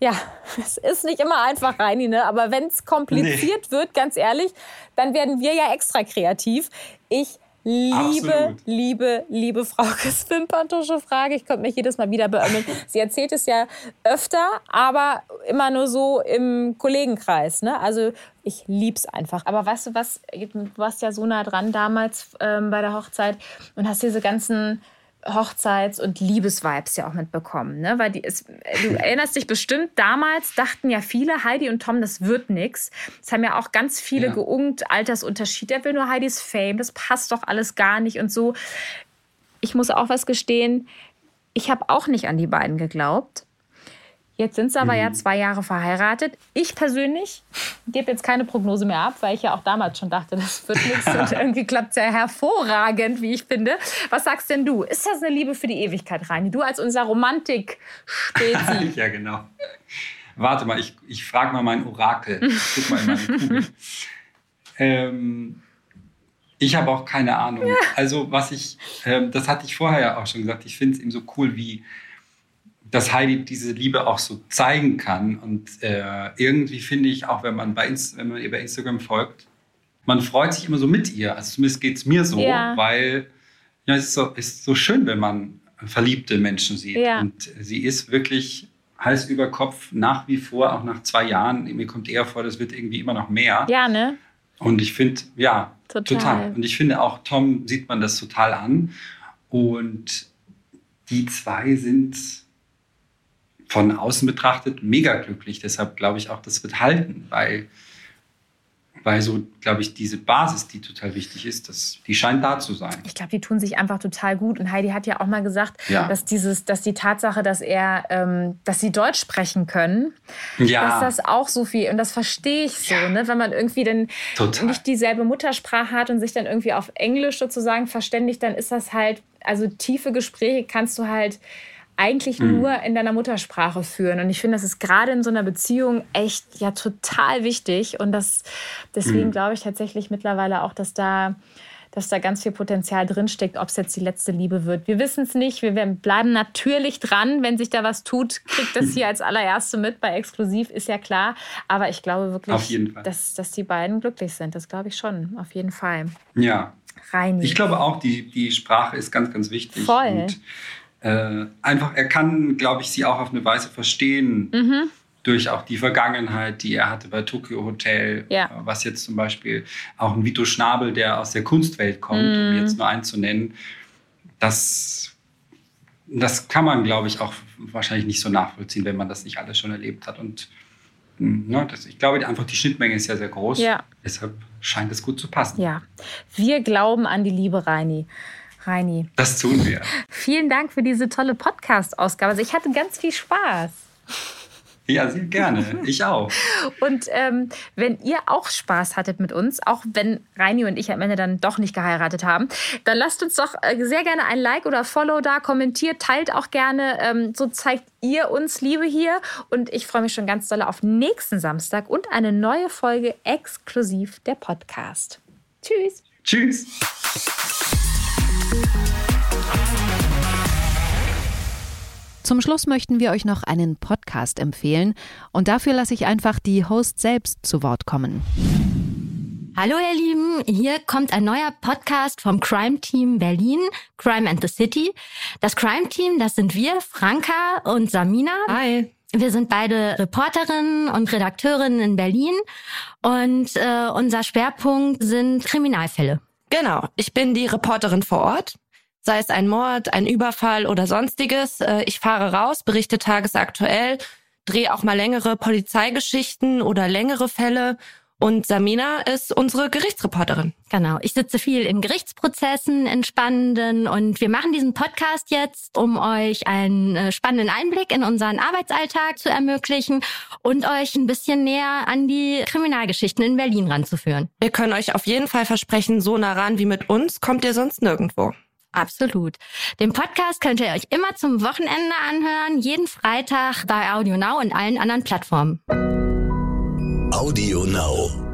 Ja, es ist nicht immer einfach, Reini, ne? aber wenn es kompliziert nee. wird, ganz ehrlich, dann werden wir ja extra kreativ. Ich liebe, Absolut. liebe, liebe Fraukes Wimperntusche-Frage. Ich könnte mich jedes Mal wieder beömmeln. Sie erzählt es ja öfter, aber immer nur so im Kollegenkreis. Ne? Also ich lieb's einfach. Aber weißt du was, du warst ja so nah dran damals ähm, bei der Hochzeit und hast diese ganzen Hochzeits- und Liebesvibes ja auch mitbekommen. Ne? Weil die, es, du erinnerst dich bestimmt, damals dachten ja viele, Heidi und Tom, das wird nix. Es haben ja auch ganz viele ja. geungt, Altersunterschied. Der will nur Heidis Fame, das passt doch alles gar nicht und so. Ich muss auch was gestehen, ich habe auch nicht an die beiden geglaubt. Jetzt sind sie aber mhm. ja zwei Jahre verheiratet. Ich persönlich gebe jetzt keine Prognose mehr ab, weil ich ja auch damals schon dachte, das wird nichts. und irgendwie klappt es ja hervorragend, wie ich finde. Was sagst denn du? Ist das eine Liebe für die Ewigkeit, Reini? Du als unser Romantik-Spezi. ja, genau. Warte mal, ich, ich frage mal mein Orakel. Guck mal in meine Kugel. ähm, ich habe auch keine Ahnung. Ja. Also, was ich, ähm, das hatte ich vorher ja auch schon gesagt, ich finde es eben so cool, wie dass Heidi diese Liebe auch so zeigen kann. Und äh, irgendwie finde ich, auch wenn man, bei Inst wenn man ihr bei Instagram folgt, man freut sich immer so mit ihr. Also zumindest geht es mir so, ja. weil ja, es ist so, ist so schön, wenn man verliebte Menschen sieht. Ja. Und sie ist wirklich Hals über Kopf nach wie vor, auch nach zwei Jahren. Mir kommt eher vor, das wird irgendwie immer noch mehr. Ja, ne? Und ich finde, ja, total. total. Und ich finde auch Tom sieht man das total an. Und die zwei sind von außen betrachtet mega glücklich. Deshalb glaube ich auch, das wird halten, weil, weil so, glaube ich, diese Basis, die total wichtig ist, das, die scheint da zu sein. Ich glaube, die tun sich einfach total gut. Und Heidi hat ja auch mal gesagt, ja. dass, dieses, dass die Tatsache, dass er, ähm, dass sie Deutsch sprechen können, ja. dass das auch so viel, und das verstehe ich so, ja. ne? wenn man irgendwie dann total. nicht dieselbe Muttersprache hat und sich dann irgendwie auf Englisch sozusagen verständigt, dann ist das halt, also tiefe Gespräche kannst du halt eigentlich mhm. nur in deiner Muttersprache führen. Und ich finde, das ist gerade in so einer Beziehung echt ja total wichtig. Und das, deswegen mhm. glaube ich tatsächlich mittlerweile auch, dass da, dass da ganz viel Potenzial drinsteckt, ob es jetzt die letzte Liebe wird. Wir wissen es nicht. Wir bleiben natürlich dran. Wenn sich da was tut, kriegt das hier als allererste mit bei Exklusiv, ist ja klar. Aber ich glaube wirklich, dass, dass die beiden glücklich sind. Das glaube ich schon, auf jeden Fall. Ja. Reini. Ich glaube auch, die, die Sprache ist ganz, ganz wichtig. Voll. Und äh, einfach, er kann, glaube ich, sie auch auf eine Weise verstehen. Mhm. Durch auch die Vergangenheit, die er hatte bei Tokyo Hotel, ja. Äh, was jetzt zum Beispiel auch ein Vito Schnabel, der aus der Kunstwelt kommt, mhm. um jetzt nur einen zu nennen, das, das kann man, glaube ich, auch wahrscheinlich nicht so nachvollziehen, wenn man das nicht alles schon erlebt hat. Und Ne, das, ich glaube einfach, die Schnittmenge ist ja sehr groß. Ja. Deshalb scheint es gut zu passen. Ja. Wir glauben an die Liebe, Reini. Reini. Das tun wir. Vielen Dank für diese tolle Podcast-Ausgabe. Also ich hatte ganz viel Spaß. Ja, sehr gerne. Ich auch. Und ähm, wenn ihr auch Spaß hattet mit uns, auch wenn Reini und ich am Ende dann doch nicht geheiratet haben, dann lasst uns doch äh, sehr gerne ein Like oder Follow da, kommentiert, teilt auch gerne. Ähm, so zeigt ihr uns Liebe hier. Und ich freue mich schon ganz doll auf nächsten Samstag und eine neue Folge exklusiv der Podcast. Tschüss. Tschüss. Zum Schluss möchten wir euch noch einen Podcast empfehlen und dafür lasse ich einfach die Host selbst zu Wort kommen. Hallo ihr Lieben, hier kommt ein neuer Podcast vom Crime Team Berlin, Crime and the City. Das Crime Team, das sind wir, Franka und Samina. Hi. Wir sind beide Reporterinnen und Redakteurinnen in Berlin und äh, unser Schwerpunkt sind Kriminalfälle. Genau, ich bin die Reporterin vor Ort sei es ein Mord, ein Überfall oder sonstiges. Äh, ich fahre raus, berichte tagesaktuell, drehe auch mal längere Polizeigeschichten oder längere Fälle Und Samina ist unsere Gerichtsreporterin. Genau. Ich sitze viel in Gerichtsprozessen, in spannenden und wir machen diesen Podcast jetzt, um euch einen äh, spannenden Einblick in unseren Arbeitsalltag zu ermöglichen und euch ein bisschen näher an die Kriminalgeschichten in Berlin ranzuführen. Wir können euch auf jeden Fall versprechen, so nah ran wie mit uns kommt ihr sonst nirgendwo. Absolut. Den Podcast könnt ihr euch immer zum Wochenende anhören, jeden Freitag bei Audio Now und allen anderen Plattformen. Audio Now.